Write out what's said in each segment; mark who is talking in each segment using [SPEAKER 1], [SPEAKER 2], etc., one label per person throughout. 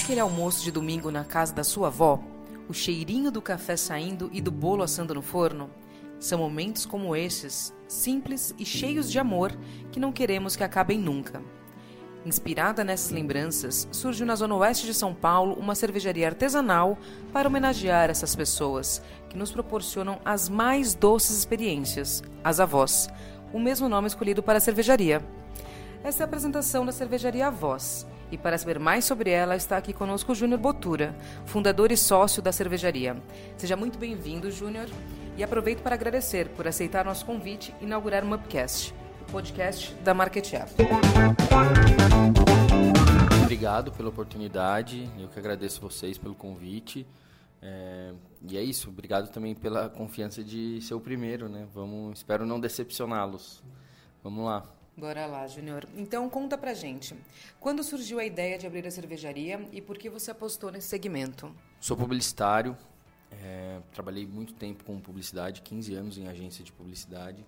[SPEAKER 1] aquele almoço de domingo na casa da sua avó? O cheirinho do café saindo e do bolo assando no forno? São momentos como esses, simples e cheios de amor, que não queremos que acabem nunca. Inspirada nessas lembranças, surgiu na zona oeste de São Paulo uma cervejaria artesanal para homenagear essas pessoas que nos proporcionam as mais doces experiências, as avós, o mesmo nome escolhido para a cervejaria. Essa é a apresentação da cervejaria Avós. E para saber mais sobre ela, está aqui conosco o Júnior Botura, fundador e sócio da cervejaria. Seja muito bem-vindo, Júnior, e aproveito para agradecer por aceitar nosso convite e inaugurar o Upcast, o podcast da Market App.
[SPEAKER 2] Obrigado pela oportunidade, eu que agradeço vocês pelo convite. É, e é isso, obrigado também pela confiança de ser o primeiro, né? Vamos, espero não decepcioná-los. Vamos lá.
[SPEAKER 1] Bora lá, Júnior. Então conta pra gente. Quando surgiu a ideia de abrir a cervejaria e por que você apostou nesse segmento?
[SPEAKER 2] Sou publicitário, é, trabalhei muito tempo com publicidade, 15 anos em agência de publicidade.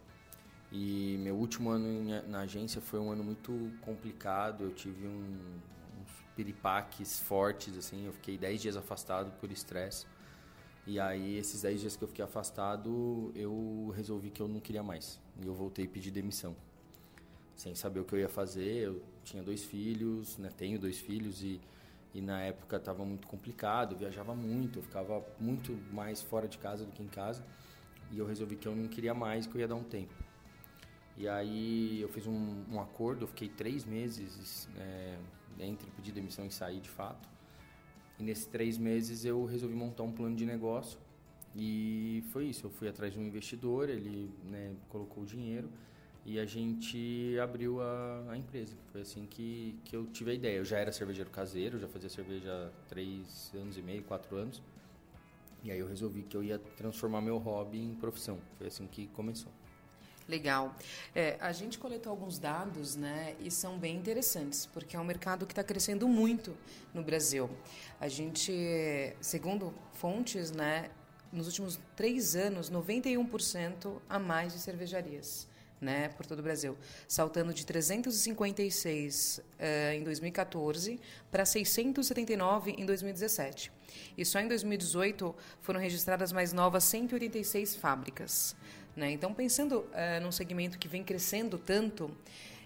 [SPEAKER 2] E meu último ano em, na agência foi um ano muito complicado. Eu tive um, uns piripaques fortes, assim. Eu fiquei 10 dias afastado por estresse. E aí, esses 10 dias que eu fiquei afastado, eu resolvi que eu não queria mais. E eu voltei pedir demissão sem saber o que eu ia fazer. Eu tinha dois filhos, né? tenho dois filhos e, e na época estava muito complicado, eu viajava muito, eu ficava muito mais fora de casa do que em casa. E eu resolvi que eu não queria mais, que eu ia dar um tempo. E aí eu fiz um, um acordo, eu fiquei três meses é, entre pedir demissão e sair de fato. E nesses três meses eu resolvi montar um plano de negócio. E foi isso, eu fui atrás de um investidor, ele né, colocou o dinheiro e a gente abriu a, a, empresa. Foi assim que, que eu tive a ideia. Eu já era cervejeiro caseiro, já fazia cerveja há três anos e meio, quatro anos. E aí eu resolvi que eu ia transformar meu hobby em profissão. Foi assim que começou.
[SPEAKER 1] Legal. É, a gente coletou alguns dados, né, e são bem interessantes, porque é um mercado que está crescendo muito no Brasil. A gente, segundo fontes, né, nos últimos três anos, 91% a mais de cervejarias né, por todo o Brasil, saltando de 356 uh, eh, em 2014 para 679 em 2017. E só em 2018 foram registradas mais novas 186 fábricas. Né? Então, pensando uh, num segmento que vem crescendo tanto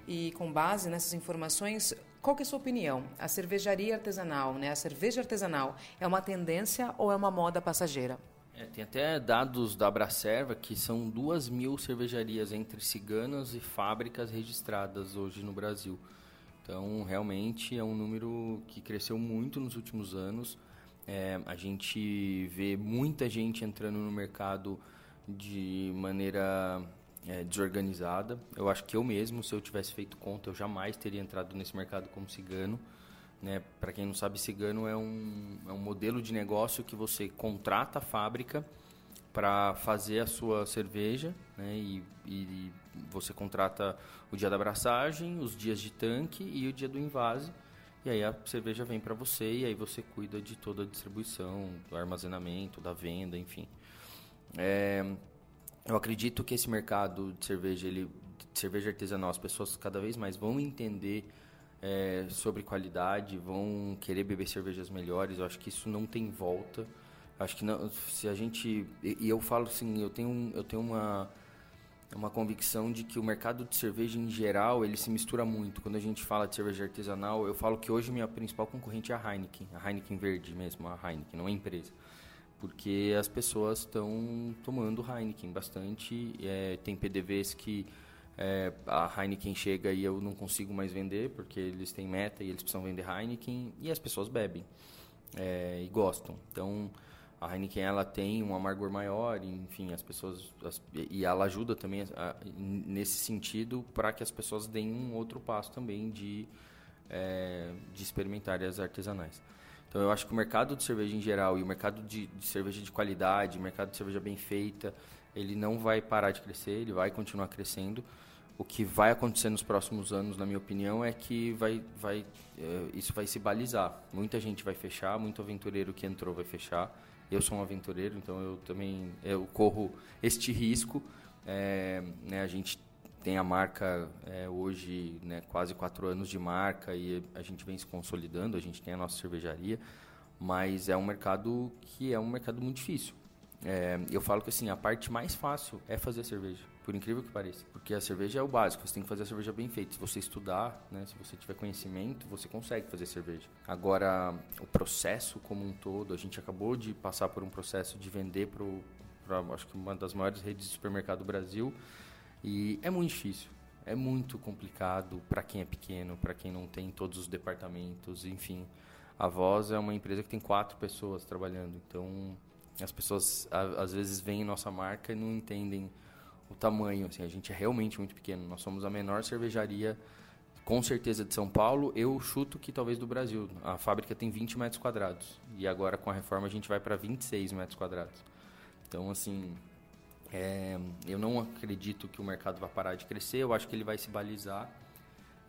[SPEAKER 1] e com base nessas informações, qual é a sua opinião? A cervejaria artesanal, né, a cerveja artesanal, é uma tendência ou é uma moda passageira?
[SPEAKER 2] É, tem até dados da Abracerva que são duas mil cervejarias entre ciganas e fábricas registradas hoje no Brasil. Então, realmente é um número que cresceu muito nos últimos anos. É, a gente vê muita gente entrando no mercado de maneira é, desorganizada. Eu acho que eu mesmo, se eu tivesse feito conta, eu jamais teria entrado nesse mercado como cigano. Né? Para quem não sabe, cigano é um, é um modelo de negócio que você contrata a fábrica para fazer a sua cerveja né? e, e você contrata o dia da abraçagem, os dias de tanque e o dia do invase. E aí a cerveja vem para você e aí você cuida de toda a distribuição, do armazenamento, da venda, enfim. É, eu acredito que esse mercado de cerveja, ele, de cerveja artesanal, as pessoas cada vez mais vão entender é, sobre qualidade, vão querer beber cervejas melhores. Eu acho que isso não tem volta. Acho que não, se a gente e, eu falo assim, eu tenho eu tenho uma uma convicção de que o mercado de cerveja em geral ele se mistura muito. Quando a gente fala de cerveja artesanal, eu falo que hoje minha principal concorrente é a Heineken, a Heineken verde mesmo, a Heineken, não é empresa porque as pessoas estão tomando Heineken bastante. É, tem PDVs que é, a Heineken chega e eu não consigo mais vender porque eles têm meta e eles precisam vender Heineken e as pessoas bebem é, e gostam. Então a Heineken ela tem um amargor maior, enfim, as pessoas as, e ela ajuda também a, nesse sentido para que as pessoas deem um outro passo também de é, de experimentar as artesanais. Então eu acho que o mercado de cerveja em geral e o mercado de, de cerveja de qualidade, o mercado de cerveja bem feita, ele não vai parar de crescer, ele vai continuar crescendo o que vai acontecer nos próximos anos, na minha opinião, é que vai, vai, é, isso vai se balizar. Muita gente vai fechar, muito aventureiro que entrou vai fechar. Eu sou um aventureiro, então eu também eu corro este risco. É, né, a gente tem a marca é, hoje, né, quase quatro anos de marca e a gente vem se consolidando, a gente tem a nossa cervejaria, mas é um mercado que é um mercado muito difícil. É, eu falo que assim, a parte mais fácil é fazer cerveja, por incrível que pareça. Porque a cerveja é o básico, você tem que fazer a cerveja bem feita. Se você estudar, né, se você tiver conhecimento, você consegue fazer cerveja. Agora, o processo como um todo, a gente acabou de passar por um processo de vender para, acho que uma das maiores redes de supermercado do Brasil, e é muito difícil. É muito complicado para quem é pequeno, para quem não tem todos os departamentos, enfim. A Voz é uma empresa que tem quatro pessoas trabalhando, então as pessoas às vezes veem nossa marca e não entendem o tamanho. Assim, a gente é realmente muito pequeno. Nós somos a menor cervejaria, com certeza, de São Paulo. Eu chuto que talvez do Brasil. A fábrica tem 20 metros quadrados. E agora, com a reforma, a gente vai para 26 metros quadrados. Então, assim, é, eu não acredito que o mercado vai parar de crescer. Eu acho que ele vai se balizar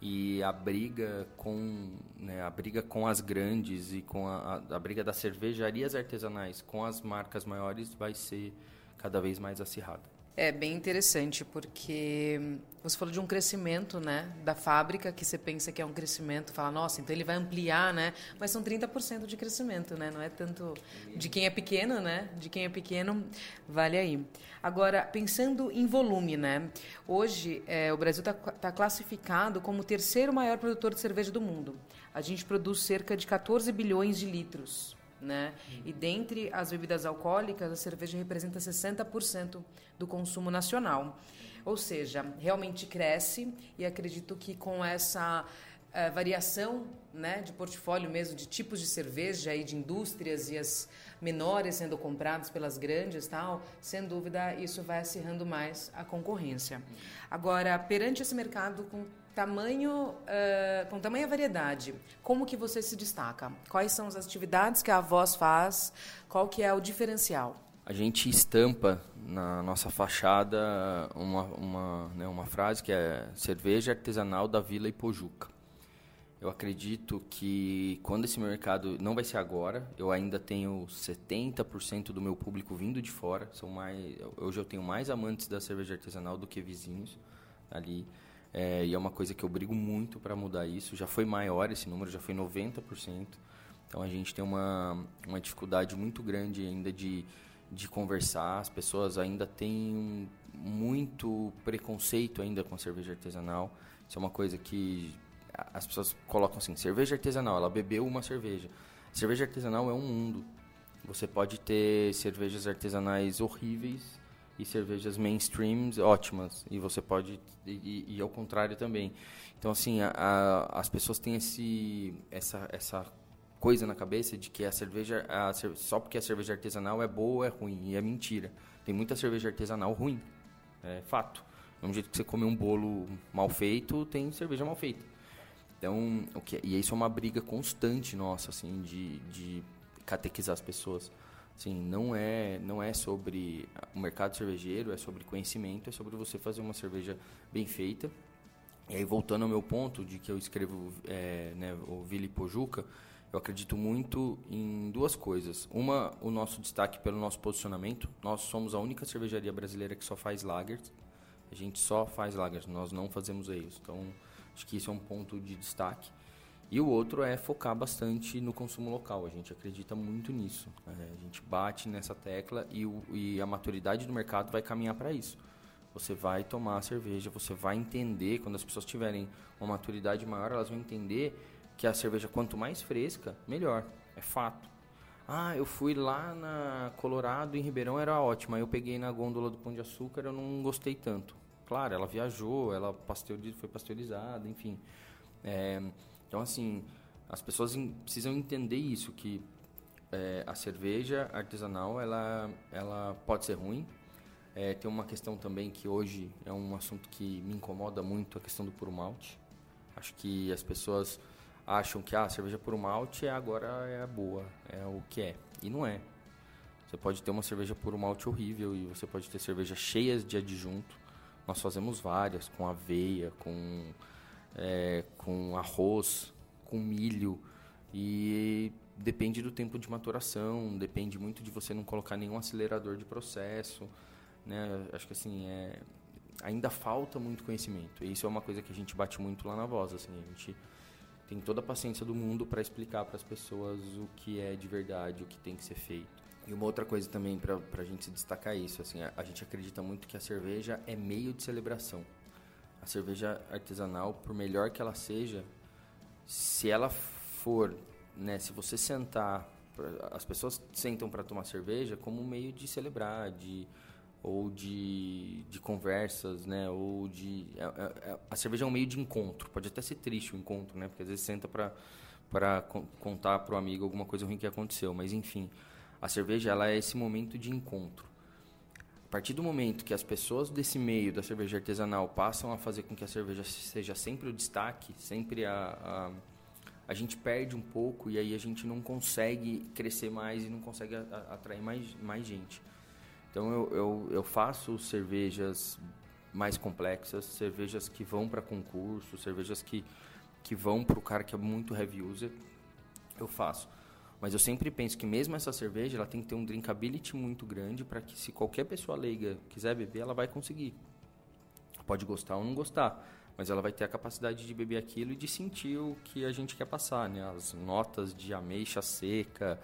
[SPEAKER 2] e a briga com né, a briga com as grandes e com a, a, a, briga das cervejarias artesanais com as marcas maiores vai ser cada vez mais acirrada.
[SPEAKER 1] É bem interessante porque você falou de um crescimento, né, da fábrica que você pensa que é um crescimento, fala, nossa, então ele vai ampliar, né? Mas são 30% de crescimento, né? Não é tanto de quem é pequeno, né? De quem é pequeno, vale aí. Agora, pensando em volume, né? Hoje, é, o Brasil está tá classificado como o terceiro maior produtor de cerveja do mundo. A gente produz cerca de 14 bilhões de litros né? E dentre as bebidas alcoólicas, a cerveja representa 60% do consumo nacional. Ou seja, realmente cresce e acredito que com essa uh, variação né, de portfólio mesmo, de tipos de cerveja e de indústrias e as menores sendo compradas pelas grandes, tal, sem dúvida isso vai acirrando mais a concorrência. Agora, perante esse mercado com tamanho, uh, com tamanha variedade, como que você se destaca? Quais são as atividades que a Voz faz? Qual que é o diferencial?
[SPEAKER 2] A gente estampa na nossa fachada uma, uma, né, uma frase que é cerveja artesanal da Vila Ipojuca. Eu acredito que quando esse mercado não vai ser agora, eu ainda tenho 70% do meu público vindo de fora. São mais, hoje eu tenho mais amantes da cerveja artesanal do que vizinhos ali. É, e é uma coisa que eu brigo muito para mudar isso. Já foi maior esse número, já foi 90%. Então a gente tem uma, uma dificuldade muito grande ainda de, de conversar. As pessoas ainda têm muito preconceito ainda com cerveja artesanal. Isso é uma coisa que as pessoas colocam assim, cerveja artesanal, ela bebeu uma cerveja. Cerveja artesanal é um mundo. Você pode ter cervejas artesanais horríveis e cervejas mainstreams ótimas. E você pode e, e ao contrário também. Então assim a, a, as pessoas têm esse essa essa coisa na cabeça de que a cerveja a, só porque a cerveja artesanal é boa é ruim. E é mentira. Tem muita cerveja artesanal ruim. É fato. Do jeito que você come um bolo mal feito tem cerveja mal feita. Então o que e isso é uma briga constante nossa assim de, de catequizar as pessoas Sim, não é, não é sobre o mercado cervejeiro, é sobre conhecimento, é sobre você fazer uma cerveja bem feita. E aí, voltando ao meu ponto de que eu escrevo é, né, o Vili Pojuca, eu acredito muito em duas coisas. Uma, o nosso destaque pelo nosso posicionamento. Nós somos a única cervejaria brasileira que só faz lagers. A gente só faz lagers, nós não fazemos ales. Então, acho que isso é um ponto de destaque. E o outro é focar bastante no consumo local. A gente acredita muito nisso. É, a gente bate nessa tecla e, o, e a maturidade do mercado vai caminhar para isso. Você vai tomar a cerveja, você vai entender, quando as pessoas tiverem uma maturidade maior, elas vão entender que a cerveja, quanto mais fresca, melhor. É fato. Ah, eu fui lá na Colorado, em Ribeirão, era ótima. Eu peguei na gôndola do Pão de Açúcar, eu não gostei tanto. Claro, ela viajou, ela pasteuriz, foi pasteurizada, enfim. É, então, assim, as pessoas precisam entender isso, que é, a cerveja artesanal, ela, ela pode ser ruim. É, tem uma questão também que hoje é um assunto que me incomoda muito, a questão do puro malte. Acho que as pessoas acham que ah, a cerveja puro malte é agora é a boa, é o que é. E não é. Você pode ter uma cerveja puro malte horrível e você pode ter cervejas cheias de adjunto. Nós fazemos várias, com aveia, com é, com arroz, com milho e depende do tempo de maturação, depende muito de você não colocar nenhum acelerador de processo, né? Acho que assim é ainda falta muito conhecimento. E isso é uma coisa que a gente bate muito lá na voz, assim, a gente tem toda a paciência do mundo para explicar para as pessoas o que é de verdade, o que tem que ser feito. E uma outra coisa também para a gente se destacar isso, assim, a, a, gente acredita muito que a cerveja é meio de celebração. A cerveja artesanal, por melhor que ela seja, se ela for, né, se você sentar, as pessoas sentam para tomar cerveja como um meio de celebrar, de ou de, de conversas, né? Ou de é, é, é a cerveja é um meio de encontro. Pode até ser triste o encontro, né? Porque às vezes senta para para contar para o amigo alguma coisa ruim que aconteceu, mas enfim, a cerveja ela é esse momento de encontro. A partir do momento que as pessoas desse meio da cerveja artesanal passam a fazer com que a cerveja seja sempre o destaque, sempre a, a, a gente perde um pouco e aí a gente não consegue crescer mais e não consegue a, atrair mais, mais gente. Então eu, eu, eu faço cervejas mais complexas, cervejas que vão para concurso, cervejas que, que vão para o cara que é muito heavy user, eu faço. Mas eu sempre penso que mesmo essa cerveja, ela tem que ter um drinkability muito grande para que se qualquer pessoa leiga quiser beber, ela vai conseguir. Pode gostar ou não gostar, mas ela vai ter a capacidade de beber aquilo e de sentir o que a gente quer passar, né? As notas de ameixa seca,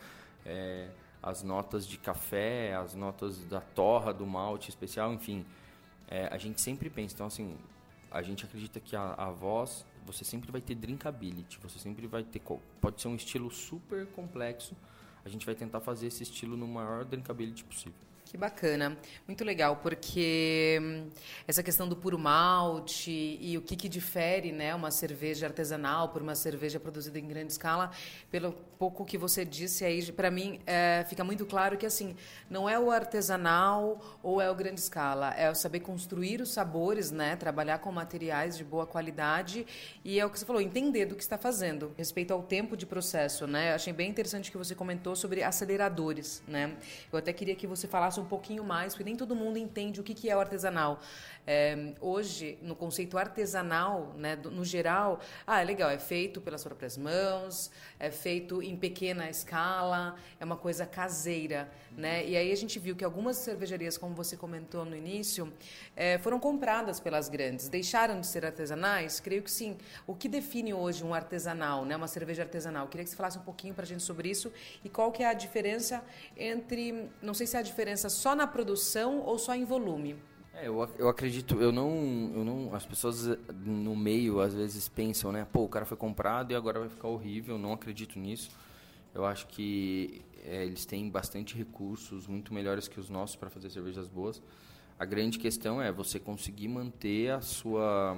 [SPEAKER 2] é, as notas de café, as notas da torra, do malte especial, enfim. É, a gente sempre pensa, então assim, a gente acredita que a, a voz, você sempre vai ter drinkability, você sempre vai ter, pode ser um estilo super complexo, a gente vai tentar fazer esse estilo no maior drinkability possível.
[SPEAKER 1] Que bacana, muito legal, porque hum, essa questão do puro malte e o que, que difere né, uma cerveja artesanal por uma cerveja produzida em grande escala, pelo pouco que você disse aí, para mim é, fica muito claro que assim não é o artesanal ou é o grande escala, é o saber construir os sabores, né, trabalhar com materiais de boa qualidade e é o que você falou, entender do que está fazendo, respeito ao tempo de processo, né? Achei bem interessante que você comentou sobre aceleradores, né? Eu até queria que você falasse um pouquinho mais, porque nem todo mundo entende o que, que é o artesanal. É, hoje, no conceito artesanal, né, no geral, ah, é legal, é feito pelas próprias mãos, é feito em pequena escala, é uma coisa caseira. Né? E aí a gente viu que algumas cervejarias, como você comentou no início, é, foram compradas pelas grandes. Deixaram de ser artesanais? Creio que sim. O que define hoje um artesanal, né? uma cerveja artesanal? Queria que você falasse um pouquinho para a gente sobre isso e qual que é a diferença entre, não sei se é a diferença só na produção ou só em volume.
[SPEAKER 2] É, eu, eu acredito, eu não, eu não, as pessoas no meio às vezes pensam, né, pô, o cara foi comprado e agora vai ficar horrível, não acredito nisso. Eu acho que é, eles têm bastante recursos, muito melhores que os nossos para fazer cervejas boas. A grande questão é você conseguir manter a sua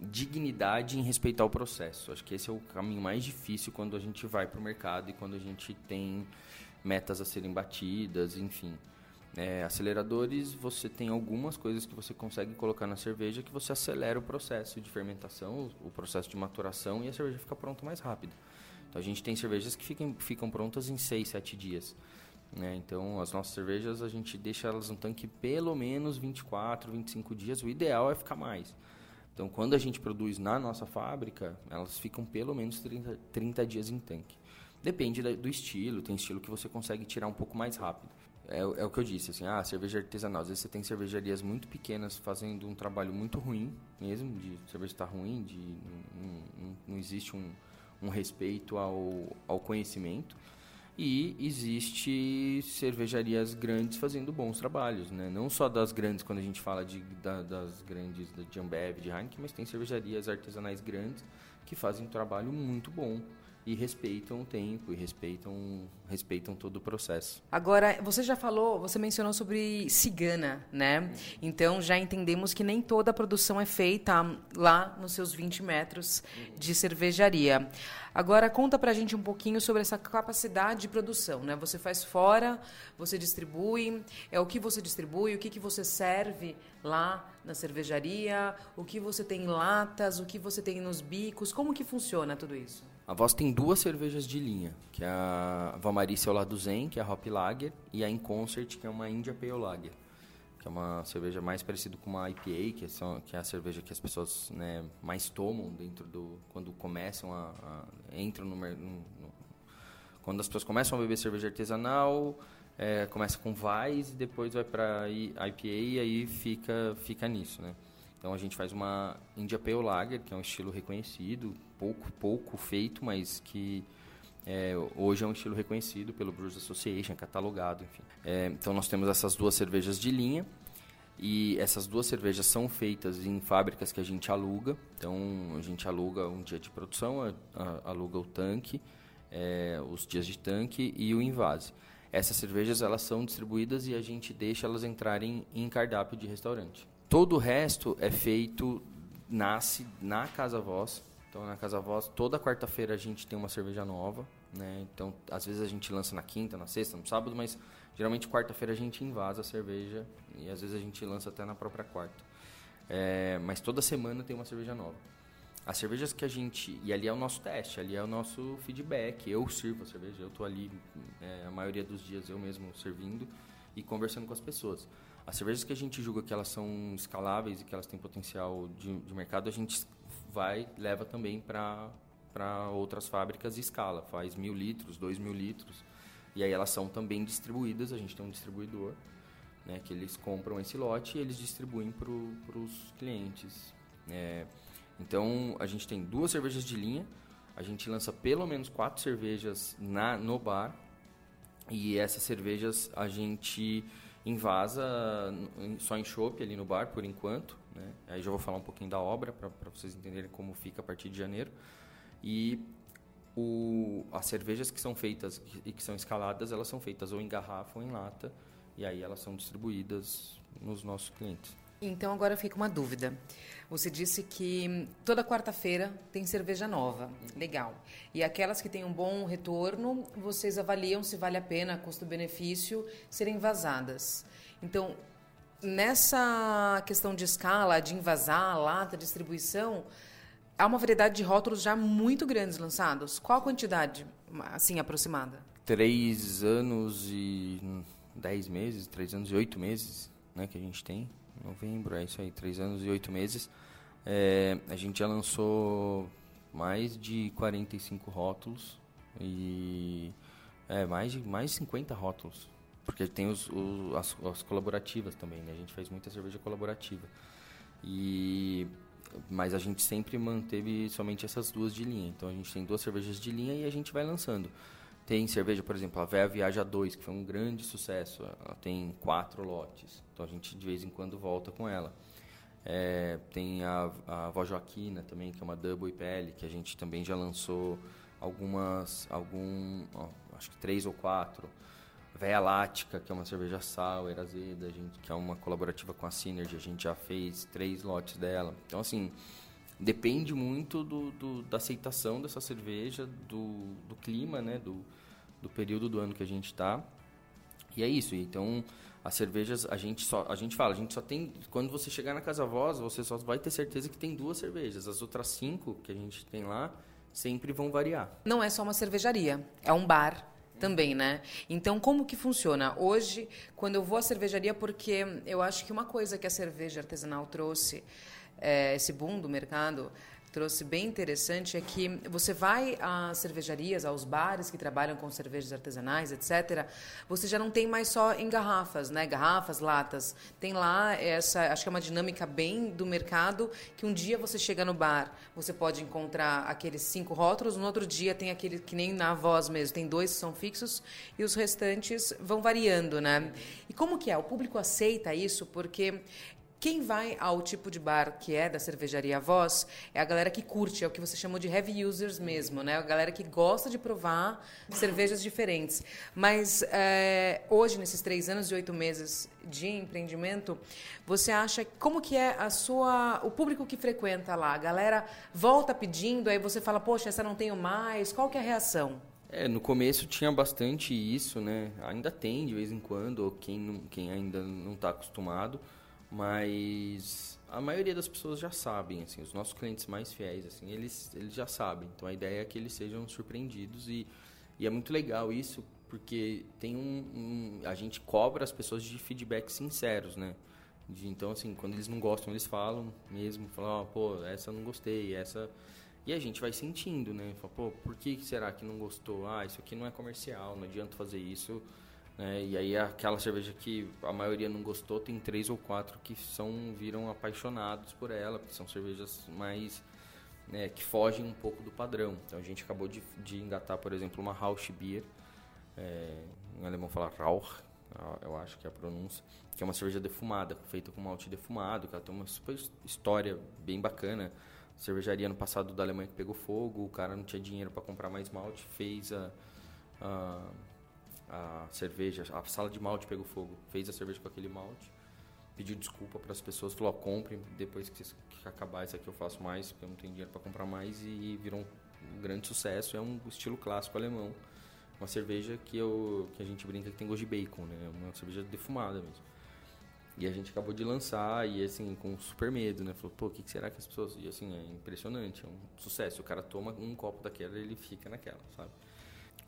[SPEAKER 2] dignidade em respeitar o processo. Acho que esse é o caminho mais difícil quando a gente vai para o mercado e quando a gente tem metas a serem batidas, enfim. É, aceleradores, você tem algumas coisas que você consegue colocar na cerveja que você acelera o processo de fermentação, o processo de maturação e a cerveja fica pronta mais rápido. Então a gente tem cervejas que ficam, ficam prontas em 6, 7 dias. Né? Então as nossas cervejas a gente deixa elas no tanque pelo menos 24, 25 dias. O ideal é ficar mais. Então quando a gente produz na nossa fábrica, elas ficam pelo menos 30, 30 dias em tanque. Depende do estilo, tem estilo que você consegue tirar um pouco mais rápido é, é, o que eu disse, assim, ah, cerveja artesanal. Às vezes você tem cervejarias muito pequenas fazendo um trabalho muito ruim mesmo, de cerveja estar tá ruim, de não, não, não existe um, um respeito ao, ao conhecimento. E existe cervejarias grandes fazendo bons trabalhos, né? Não só das grandes, quando a gente fala de, da, das grandes, de Ambev, de Heineken, mas tem cervejarias artesanais grandes que fazem um trabalho muito bom e respeitam o tempo e respeitam respeitam todo o processo.
[SPEAKER 1] Agora, você já falou, você mencionou sobre cigana, né? Então já entendemos que nem toda a produção é feita lá nos seus 20 metros de cervejaria. Agora conta pra gente um pouquinho sobre essa capacidade de produção, né? Você faz fora, você distribui, é o que você distribui, o que, que você serve lá na cervejaria, o que você tem em latas, o que você tem nos bicos, como que funciona tudo isso?
[SPEAKER 2] A Voz tem duas cervejas de linha, que é a Valmarícia ao lado Zen, que é a Hop Lager, e a In Concert, que é uma India Pale Lager, que é uma cerveja mais parecida com uma IPA, que é, que é a cerveja que as pessoas né, mais tomam dentro do quando começam a, a entram no, no, quando as pessoas começam a beber cerveja artesanal, é, começa com Vais e depois vai para IPA e aí fica, fica nisso, né? Então a gente faz uma India Pale Lager, que é um estilo reconhecido, pouco, pouco feito, mas que é, hoje é um estilo reconhecido pelo Brewers Association, catalogado, enfim. É, então nós temos essas duas cervejas de linha e essas duas cervejas são feitas em fábricas que a gente aluga. Então a gente aluga um dia de produção, a, a, aluga o tanque, é, os dias de tanque e o invase. Essas cervejas elas são distribuídas e a gente deixa elas entrarem em cardápio de restaurante. Todo o resto é feito, nasce na Casa Voz. Então, na Casa Voz, toda quarta-feira a gente tem uma cerveja nova. Né? Então, às vezes a gente lança na quinta, na sexta, no sábado, mas geralmente quarta-feira a gente invasa a cerveja e às vezes a gente lança até na própria quarta. É, mas toda semana tem uma cerveja nova. As cervejas que a gente. E ali é o nosso teste, ali é o nosso feedback. Eu sirvo a cerveja, eu estou ali é, a maioria dos dias eu mesmo servindo e conversando com as pessoas. As cervejas que a gente julga que elas são escaláveis e que elas têm potencial de, de mercado, a gente vai leva também para outras fábricas e escala, faz mil litros, dois mil litros, e aí elas são também distribuídas. A gente tem um distribuidor, né, que eles compram esse lote e eles distribuem para os clientes. É, então, a gente tem duas cervejas de linha, a gente lança pelo menos quatro cervejas na, no bar, e essas cervejas a gente invasa só em chopp ali no bar, por enquanto. Né? Aí já vou falar um pouquinho da obra, para vocês entenderem como fica a partir de janeiro. E o, as cervejas que são feitas e que são escaladas, elas são feitas ou em garrafa ou em lata, e aí elas são distribuídas nos nossos clientes.
[SPEAKER 1] Então agora fica uma dúvida. Você disse que toda quarta-feira tem cerveja nova. Legal. E aquelas que têm um bom retorno, vocês avaliam se vale a pena, custo-benefício, serem vazadas. Então, nessa questão de escala, de invasar, lata, distribuição, há uma variedade de rótulos já muito grandes lançados. Qual a quantidade, assim, aproximada?
[SPEAKER 2] Três anos e dez meses, três anos e oito meses, né, que a gente tem novembro, é isso aí, três anos e oito meses. É, a gente já lançou mais de 45 rótulos e é, mais de mais de 50 rótulos. Porque tem os, os as, as, colaborativas também, né? A gente faz muita cerveja colaborativa. E mas a gente sempre manteve somente essas duas de linha. Então a gente tem duas cervejas de linha e a gente vai lançando. Tem cerveja, por exemplo, a Véia Viaja 2, que foi um grande sucesso. Ela tem quatro lotes. Então a gente de vez em quando volta com ela. É, tem a, a Vó Joaquina também, que é uma Double IPL, que a gente também já lançou algumas, algum, ó, acho que três ou quatro. Véia Lática, que é uma cerveja sour, azeda, a gente, que é uma colaborativa com a Synergy, a gente já fez três lotes dela. Então, assim, depende muito do, do, da aceitação dessa cerveja, do, do clima, né, do, do período do ano que a gente está. E é isso. Então, as cervejas, a gente só, a gente fala, a gente só tem, quando você chegar na Casa Voz, você só vai ter certeza que tem duas cervejas. As outras cinco que a gente tem lá sempre vão variar.
[SPEAKER 1] Não é só uma cervejaria, é um bar também, né? Então, como que funciona? Hoje, quando eu vou à cervejaria, porque eu acho que uma coisa que a cerveja artesanal trouxe é, esse boom do mercado trouxe bem interessante é que você vai às cervejarias, aos bares que trabalham com cervejas artesanais, etc. Você já não tem mais só em garrafas, né? Garrafas, latas. Tem lá essa, acho que é uma dinâmica bem do mercado que um dia você chega no bar, você pode encontrar aqueles cinco rótulos, no outro dia tem aquele que nem na voz mesmo, tem dois que são fixos e os restantes vão variando, né? E como que é? O público aceita isso porque quem vai ao tipo de bar que é da cervejaria Voz é a galera que curte, é o que você chamou de heavy users mesmo, né? A galera que gosta de provar cervejas diferentes. Mas é, hoje, nesses três anos e oito meses de empreendimento, você acha como que é a sua, o público que frequenta lá? A galera volta pedindo, aí você fala, poxa, essa não tenho mais. Qual que é a reação?
[SPEAKER 2] É, no começo tinha bastante isso, né? Ainda tem de vez em quando, quem, não, quem ainda não está acostumado mas a maioria das pessoas já sabem, assim, os nossos clientes mais fiéis, assim, eles, eles já sabem. Então a ideia é que eles sejam surpreendidos e, e é muito legal isso porque tem um, um, a gente cobra as pessoas de feedbacks sinceros, né? De, então assim, quando eles não gostam, eles falam mesmo, falam, oh, pô, essa eu não gostei, essa e a gente vai sentindo, né? Fala, pô, por que será que não gostou? Ah, isso aqui não é comercial, não adianta fazer isso Né? E aí aquela cerveja que a maioria não gostou, tem três ou quatro que são viram apaixonados por ela, porque são cervejas mais né, que fogem um pouco do padrão. Então a gente acabou de, de engatar, por exemplo, uma Rauschbier, é, em alemão fala Rauch, eu acho que é a pronúncia, que é uma cerveja defumada, feita com malte defumado, que ela tem uma super história bem bacana. Cervejaria no passado da Alemanha que pegou fogo, o cara não tinha dinheiro para comprar mais malte, fez a, a, a cerveja, a sala de malte pegou fogo, fez a cerveja com aquele malte pediu desculpa para as pessoas, falou, ó, comprem, depois que, que, acabar isso aqui eu faço mais, porque eu não tenho dinheiro para comprar mais, e virou um, grande sucesso, é um estilo clássico alemão. Uma cerveja que, eu, que a gente brinca que tem gosto de bacon, né? Uma cerveja defumada mesmo. E a gente acabou de lançar e assim, com super medo, né? Falou, pô, o que, que, será que as pessoas. E assim, é impressionante, é um sucesso. O cara toma um copo daquela e ele fica naquela, sabe?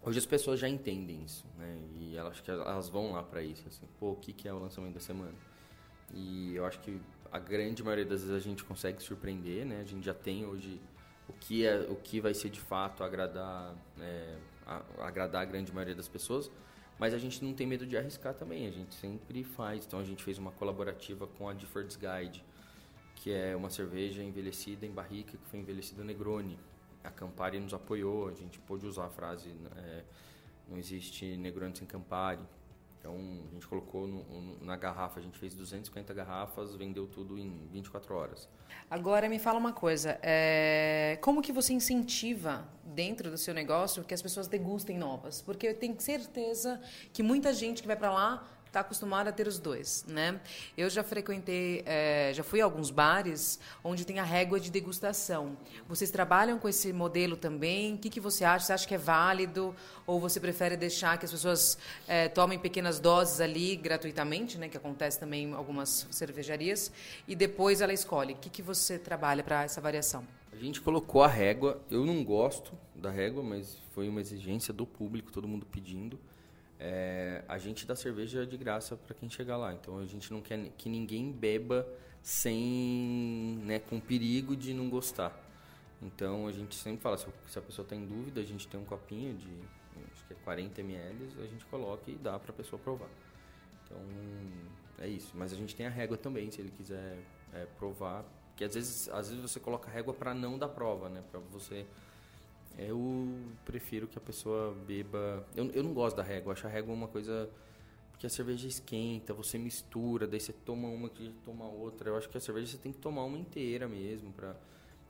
[SPEAKER 2] Hoje as pessoas já entendem isso, né? E elas, elas vão lá para isso, assim, pô, o que, que é o lançamento da semana? E eu acho que a grande maioria das vezes a gente consegue surpreender, né? A gente já tem hoje o que é o que vai ser de fato agradar é, a, agradar a grande maioria das pessoas, mas a gente não tem medo de arriscar também. A gente sempre faz. Então a gente fez uma colaborativa com a Difford's Guide, que é uma cerveja envelhecida em barrica que foi envelhecida Negroni. A Campari nos apoiou. A gente pôde usar a frase é, não existe Negroni sem Campari. Então, a gente colocou no, na garrafa, a gente fez 250 garrafas, vendeu tudo em 24 horas.
[SPEAKER 1] Agora, me fala uma coisa, é... como que você incentiva dentro do seu negócio que as pessoas degustem novas? Porque eu tenho certeza que muita gente que vai para lá está acostumado a ter os dois, né? Eu já frequentei, é, já fui a alguns bares onde tem a régua de degustação. Vocês trabalham com esse modelo também? O que, que você acha? Você acha que é válido? Ou você prefere deixar que as pessoas é, tomem pequenas doses ali gratuitamente, né? Que acontece também em algumas cervejarias, e depois ela escolhe. O que, que você trabalha para essa variação?
[SPEAKER 2] A gente colocou a régua. Eu não gosto da régua, mas foi uma exigência do público, todo mundo pedindo é, a gente dá cerveja de graça para quem chegar lá. Então a gente não quer que ninguém beba sem, né, com perigo de não gostar. Então a gente sempre fala, se a pessoa está em dúvida, a gente tem um copinho de acho que é 40 ml, a gente coloca e dá para a pessoa provar. Então é isso. Mas a gente tem a régua também, se ele quiser é, provar. Que às vezes, às vezes você coloca a régua para não dar prova, né? Para você eu prefiro que a pessoa beba. Eu, eu não gosto da régua, acho a régua uma coisa. Porque a cerveja esquenta, você mistura, daí você toma uma que toma outra. Eu acho que a cerveja você tem que tomar uma inteira mesmo. Pra...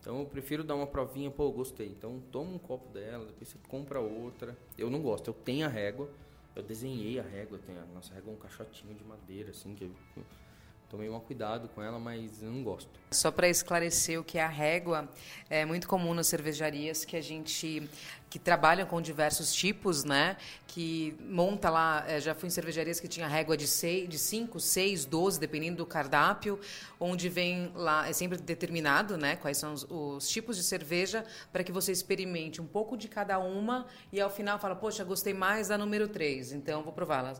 [SPEAKER 2] Então eu prefiro dar uma provinha, pô, gostei. Então toma um copo dela, depois você compra outra. Eu não gosto, eu tenho a régua. Eu desenhei a régua, tem a nossa régua é um caixotinho de madeira, assim, que eu tomei um cuidado com ela, mas eu não gosto.
[SPEAKER 1] Só para esclarecer o que é a régua, é muito comum nas cervejarias que a gente que trabalham com diversos tipos, né? Que monta lá, é, já fui em cervejarias que tinha régua de 6, de 5, 6, 12, dependendo do cardápio, onde vem lá, é sempre determinado, né? Quais são os, os tipos de cerveja, para que você experimente um pouco de cada uma e ao final fala, poxa, gostei mais da número 3, então vou prová-la.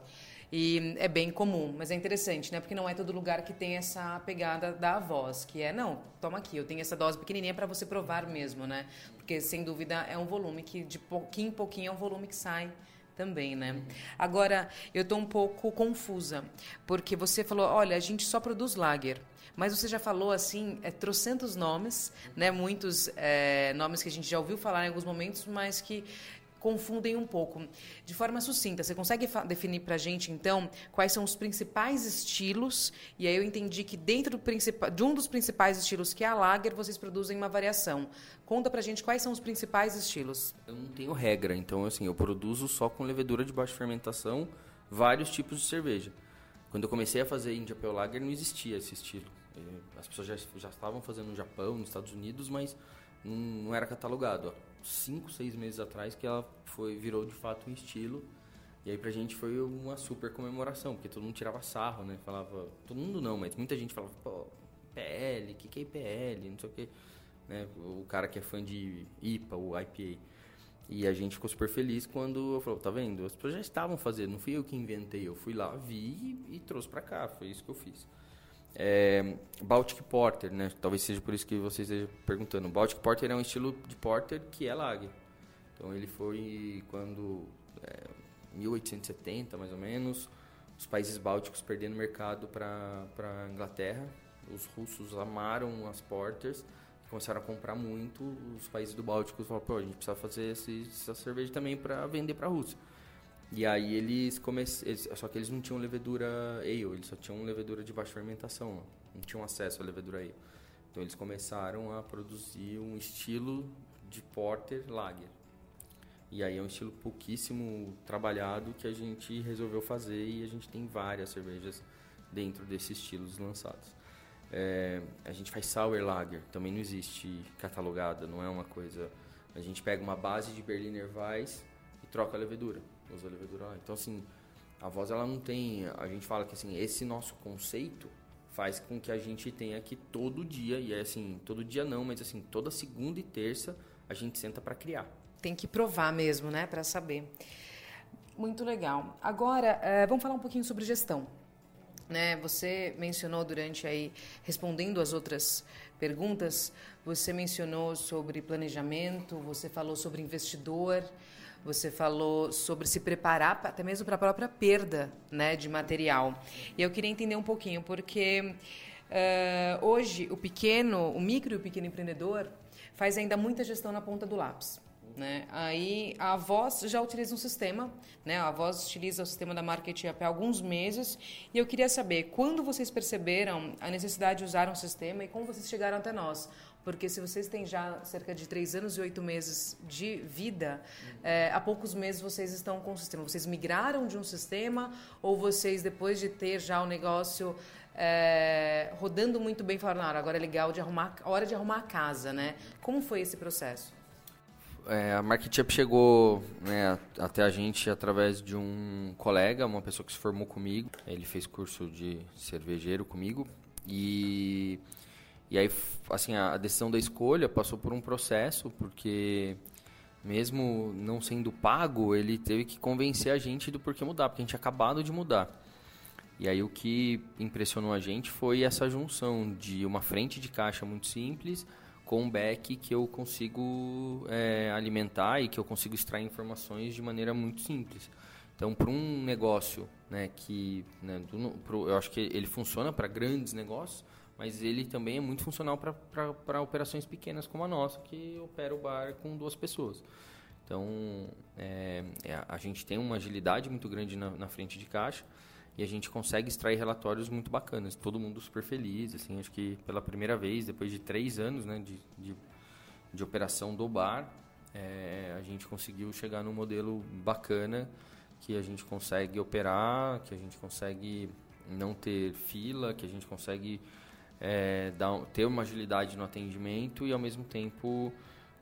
[SPEAKER 1] E é bem comum, mas é interessante, né? Porque não é todo lugar que tem essa pegada da voz, que é, não, toma aqui, eu tenho essa dose pequenininha para você provar mesmo, né? Porque, sem dúvida, é um volume que, de pouquinho em pouquinho, é um volume que sai também, né? Agora, eu estou um pouco confusa, porque você falou, olha, a gente só produz lager. Mas você já falou assim, é, trocentos nomes, né? Muitos é, nomes que a gente já ouviu falar em alguns momentos, mas que confundem um pouco. De forma sucinta, você consegue definir para a gente, então, quais são os principais estilos? E aí eu entendi que dentro de um dos principais estilos, que é a Lager, vocês produzem uma variação. Conta para a gente quais são os principais estilos.
[SPEAKER 2] Eu não tenho regra, então, assim, eu produzo só com levedura de baixa fermentação vários tipos de cerveja. Quando eu comecei a fazer India Pale Lager, não existia esse estilo. É, as pessoas já, já estavam fazendo no Japão, nos Estados Unidos, mas não, não era catalogado cinco, seis meses atrás que ela foi virou de fato um estilo. E aí pra gente foi uma super comemoração, porque todo mundo tirava sarro, né? Falava, todo mundo não, mas muita gente falava, pô, PL, que, que é IPL, não sei o que. Né? O cara que é fã de IPA, o IPA. E a gente ficou super feliz quando eu falei, tá vendo? As pessoas já estavam fazendo, não fui eu que inventei, eu fui lá, vi e, e trouxe para cá, foi isso que eu fiz. É, Baltic Porter, né? Talvez seja por isso que você esteja perguntando. Baltic Porter é um estilo de porter que é lager. Então ele foi quando é, 1870 mais ou menos, os países bálticos perdendo mercado para a Inglaterra. Os russos amaram as porters, começaram a comprar muito. Os países do Báltico falaram: pô, a gente precisa fazer esse, essa cerveja também para vender para a Rússia. E aí eles começaram. Só que eles não tinham levedura ale, eles só tinham levedura de baixa fermentação, não tinham acesso à levedura ale. Então eles começaram a produzir um estilo de porter lager. E aí é um estilo pouquíssimo trabalhado que a gente resolveu fazer e a gente tem várias cervejas dentro desses estilos lançados. É, a gente faz sour lager, também não existe catalogada, não é uma coisa. A gente pega uma base de Berliner Weiss e troca a levedura, usa levedura. Então assim, a voz ela não tem, a gente fala que assim, esse nosso conceito faz com que a gente tenha que todo dia, e é assim, todo dia não, mas assim, toda segunda e terça a gente senta para criar.
[SPEAKER 1] Tem que provar mesmo, né, para saber. Muito legal. Agora, é, vamos falar um pouquinho sobre gestão. Né, você mencionou durante aí, respondendo as outras perguntas, você mencionou sobre planejamento, você falou sobre investidor, você falou sobre se preparar até mesmo para a própria perda né, de material. E eu queria entender um pouquinho, porque uh, hoje o pequeno, o micro e o pequeno empreendedor faz ainda muita gestão na ponta do lápis. Né? Aí a Voz já utiliza um sistema, né? A Voz utiliza o sistema da Market Up há alguns meses e eu queria saber quando vocês perceberam a necessidade de usar um sistema e como vocês chegaram até nós. Porque se vocês têm já cerca de três anos e oito meses de vida, é, há poucos meses vocês estão com o sistema. Vocês migraram de um sistema ou vocês, depois de ter já o negócio é, rodando muito bem, falaram, agora é legal de arrumar, hora de arrumar a casa, né? Como foi esse processo?
[SPEAKER 2] É, a MarketUp chegou né, até a gente através de um colega, uma pessoa que se formou comigo. Ele fez curso de cervejeiro comigo e e aí assim a decisão da escolha passou por um processo porque mesmo não sendo pago ele teve que convencer a gente do porquê mudar porque a gente tinha acabado de mudar. E aí o que impressionou a gente foi essa junção de uma frente de caixa muito simples com um back que eu consigo é, alimentar e que eu consigo extrair informações de maneira muito simples. Então, para um negócio né, que né, do, pro, eu acho que ele funciona para grandes negócios, mas ele também é muito funcional para operações pequenas como a nossa, que opera o bar com duas pessoas. Então, é, é, a gente tem uma agilidade muito grande na, na frente de caixa e a gente consegue extrair relatórios muito bacanas. Todo mundo super feliz, assim, acho que pela primeira vez, depois de três anos né, de, de, de operação do bar, é, a gente conseguiu chegar num modelo bacana que a gente consegue operar, que a gente consegue não ter fila, que a gente consegue é, dar, ter uma agilidade no atendimento e ao mesmo tempo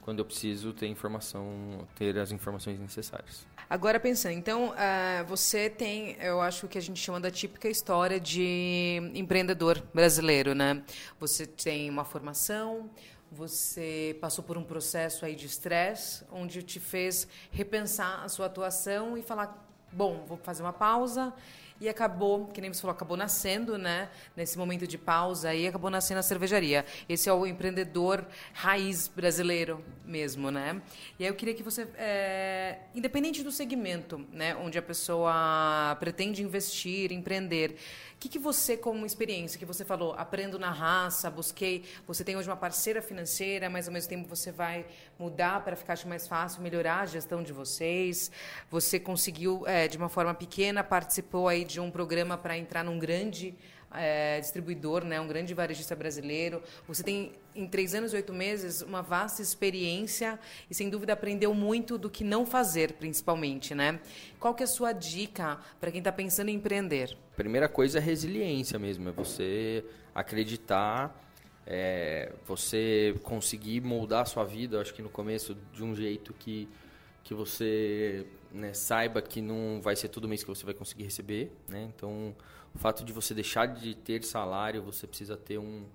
[SPEAKER 2] quando eu preciso ter informação, ter as informações necessárias.
[SPEAKER 1] Agora pensando, então uh, você tem, eu acho que a gente chama da típica história de empreendedor brasileiro, né? Você tem uma formação, você passou por um processo aí de estresse, onde te fez repensar a sua atuação e falar, bom, vou fazer uma pausa e acabou, que nem você falou, acabou nascendo, né? Nesse momento de pausa aí, acabou nascendo a cervejaria. Esse é o empreendedor raiz brasileiro mesmo, né? E aí eu queria que você, é, independente do segmento, né, onde a pessoa pretende investir, empreender, o que, que você, como experiência, que você falou, aprendo na raça, busquei, você tem hoje uma parceira financeira, mas ao mesmo tempo você vai mudar para ficar mais fácil, melhorar a gestão de vocês. Você conseguiu, é, de uma forma pequena, participou aí de um programa para entrar num grande é, distribuidor, né, um grande varejista brasileiro. Você tem, em três anos e oito meses, uma vasta experiência e, sem dúvida, aprendeu muito do que não fazer, principalmente. Né? Qual que é a sua dica para quem está pensando em empreender?
[SPEAKER 2] Primeira coisa é resiliência mesmo, é você acreditar é, você conseguir moldar a sua vida, acho que no começo, de um jeito que, que você né, saiba que não vai ser todo mês que você vai conseguir receber. Né? Então, o fato de você deixar de ter salário, você precisa ter um,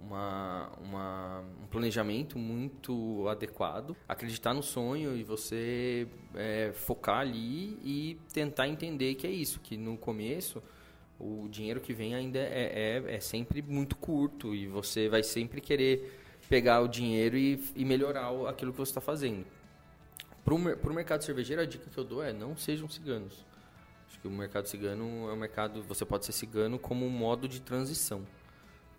[SPEAKER 2] uma, uma, um planejamento muito adequado, acreditar no sonho e você é, focar ali e tentar entender que é isso, que no começo o dinheiro que vem ainda é, é, é sempre muito curto e você vai sempre querer pegar o dinheiro e, e melhorar aquilo que você está fazendo. Para o mercado cervejeiro, a dica que eu dou é não sejam ciganos. Que o mercado cigano é um mercado, você pode ser cigano como um modo de transição.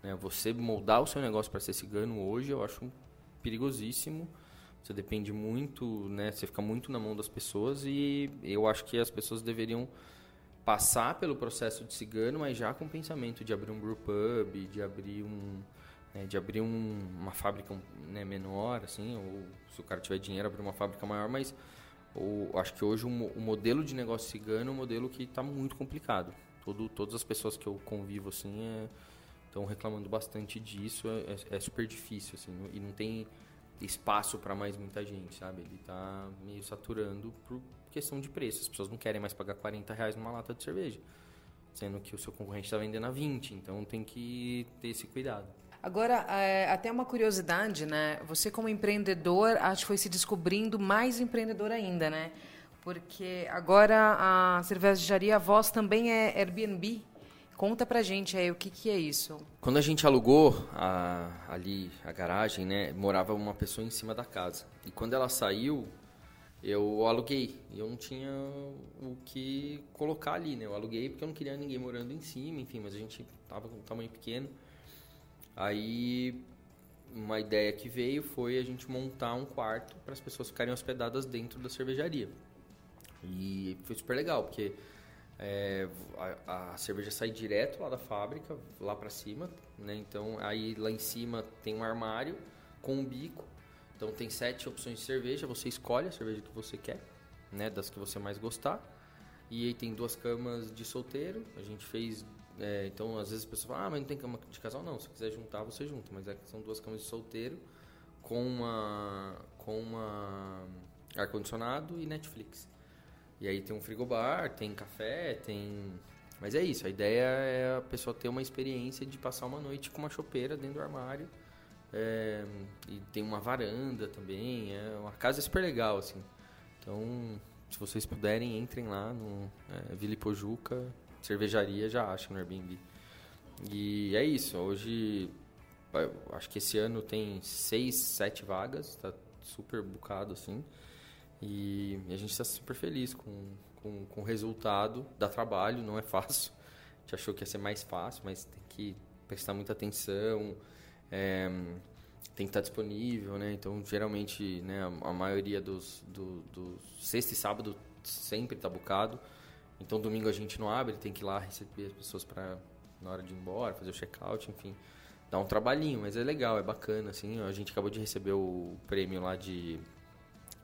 [SPEAKER 2] Né? Você moldar o seu negócio para ser cigano hoje, eu acho perigosíssimo. Você depende muito, né? Você fica muito na mão das pessoas e eu acho que as pessoas deveriam passar pelo processo de cigano, mas já com o pensamento de abrir um brew pub, de abrir um né, de abrir um, uma fábrica né, menor, assim, ou se o cara tiver dinheiro abrir uma fábrica maior, mas ou, acho que hoje o, o modelo de negócio cigano é um modelo que está muito complicado. Todo, todas as pessoas que eu convivo assim estão é, reclamando bastante disso, é, é, é, super difícil assim, e não tem espaço para mais muita gente, sabe? Ele está meio saturando por questão de preço. As pessoas não querem mais pagar 40 reais numa lata de cerveja, sendo que o seu concorrente está vendendo a 20, então tem que ter esse cuidado.
[SPEAKER 1] Agora, é, até uma curiosidade, né? Você como empreendedor, acho que foi se descobrindo mais empreendedor ainda, né? Porque agora a cervejaria Voz também é Airbnb. Conta pra gente aí o que, que é isso.
[SPEAKER 2] Quando a gente alugou a, ali a garagem, né, morava uma pessoa em cima da casa. E quando ela saiu, eu aluguei. Eu não tinha o que colocar ali, né? Eu aluguei porque eu não queria ninguém morando em cima, enfim, mas a gente tava com um tamanho pequeno. Aí uma ideia que veio foi a gente montar um quarto para as pessoas ficarem hospedadas dentro da cervejaria. E foi super legal, porque é, a, a, cerveja sai direto lá da fábrica, lá para cima, né? Então aí lá em cima tem um armário com um bico. Então tem sete opções de cerveja, você escolhe a cerveja que você quer, né? Das que você mais gostar. E aí tem duas camas de solteiro. A gente fez é, então, às vezes a pessoa fala, ah, mas não tem cama de casal? Não, se quiser juntar, você junta. Mas é que são duas camas de solteiro com uma, com uma ar-condicionado e Netflix. E aí tem um frigobar, tem café, tem... Mas é isso, a ideia é a pessoa ter uma experiência de passar uma noite com uma chopeira dentro do armário. É, e tem uma varanda também, é uma casa super legal, assim. Então, se vocês puderem, entrem lá no é, Vila Ipojuca, cervejaria já acha no Airbnb. E é isso. Hoje, acho que esse ano tem seis, sete vagas. Tá super bucado, assim. E a gente está super feliz com, com, com o resultado. Dá trabalho, não é fácil. A gente achou que ia ser mais fácil, mas tem que prestar muita atenção. É, tem que estar disponível, né? Então, geralmente, né, a, a maioria dos, do, do sexta e sábado sempre está bucado. Então domingo a gente não abre, tem que ir lá receber as pessoas para na hora de ir embora, fazer o check-out, enfim. Dá um trabalhinho, mas é legal, é bacana, assim. A gente acabou de receber o prêmio lá de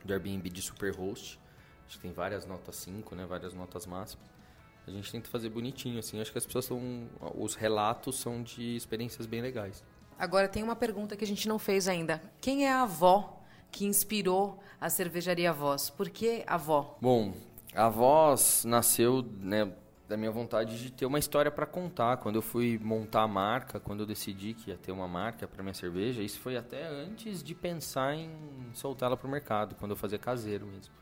[SPEAKER 2] do Airbnb de Superhost. Acho que tem várias notas 5, né? Várias notas máximas. A gente tenta fazer bonitinho, assim. Acho que as pessoas são... Os relatos são de experiências bem legais.
[SPEAKER 1] Agora, tem uma pergunta que a gente não fez ainda. Quem é a avó que inspirou a cervejaria Voz? Por que a avó?
[SPEAKER 2] Bom, a voz nasceu né, da minha vontade de ter uma história para contar. Quando eu fui montar a marca, quando eu decidi que ia ter uma marca para minha cerveja, isso foi até antes de pensar em soltá-la para o mercado, quando eu fazia caseiro mesmo.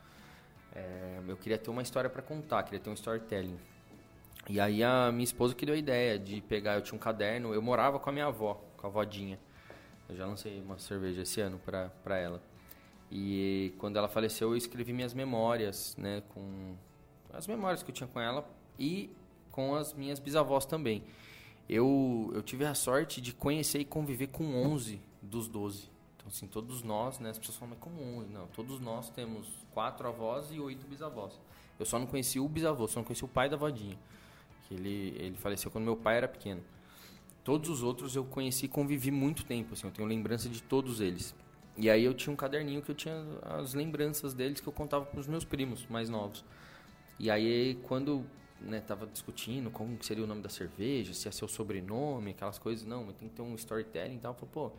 [SPEAKER 2] É, eu queria ter uma história para contar, queria ter um storytelling. E aí a minha esposa que deu a ideia de pegar, eu tinha um caderno, eu morava com a minha avó, com a vodinha. Eu já lancei uma cerveja esse ano para ela. E quando ela faleceu, eu escrevi minhas memórias, né, com as memórias que eu tinha com ela e com as minhas bisavós também. Eu, eu tive a sorte de conhecer e conviver com 11 dos 12. Então, assim, todos nós, né, as pessoas falam, mas como 11? Não, todos nós temos quatro avós e oito bisavós. Eu só não conheci o bisavô, só não conheci o pai da vadinha. Que ele, ele faleceu quando meu pai era pequeno. Todos os outros eu conheci e convivi muito tempo, assim, eu tenho lembrança de todos eles. E aí eu tinha um caderninho que eu tinha as lembranças deles que eu contava para os meus primos mais novos. E aí quando né, tava discutindo como seria o nome da cerveja, se ia ser o sobrenome, aquelas coisas, não, mas tem que ter um storytelling e tal. Eu falei, pô,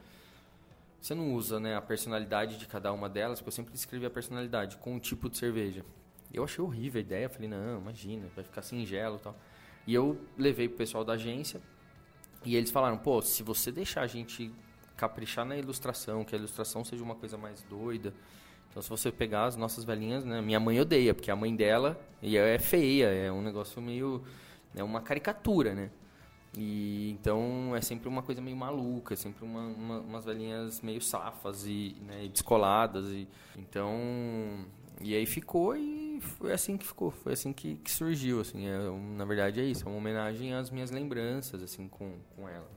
[SPEAKER 2] você não usa né, a personalidade de cada uma delas, porque eu sempre escrevi a personalidade com um tipo de cerveja. Eu achei horrível a ideia, falei, não, imagina, vai ficar singelo e tal. E eu levei pro pessoal da agência e eles falaram, pô, se você deixar a gente caprichar na ilustração, que a ilustração seja uma coisa mais doida. Então, se você pegar as nossas velhinhas, né? Minha mãe odeia, porque a mãe dela é feia, é um negócio meio... É uma caricatura, né? E então é sempre uma coisa meio maluca, é sempre uma, uma, umas velhinhas meio safas e né, descoladas. E, então E aí ficou e foi assim que ficou, foi assim que, que surgiu, assim. É, na verdade é isso, é uma homenagem às minhas lembranças, assim, com, com ela.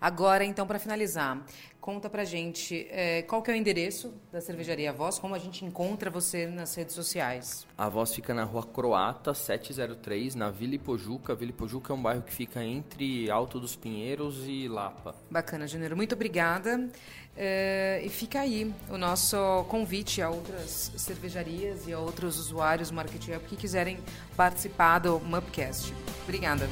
[SPEAKER 1] Agora, então, para finalizar, conta pra gente é, qual que é o endereço da cervejaria Voz, como a gente encontra você nas redes sociais.
[SPEAKER 2] A Voz fica na rua Croata, 703, na Vila Ipojuca. Vila Ipojuca é um bairro que fica entre Alto dos Pinheiros e Lapa.
[SPEAKER 1] Bacana, Janeiro. Muito obrigada. É, e fica aí o nosso convite a outras cervejarias e a outros usuários Marketing Hub que quiserem participar do Mupcast. Obrigada.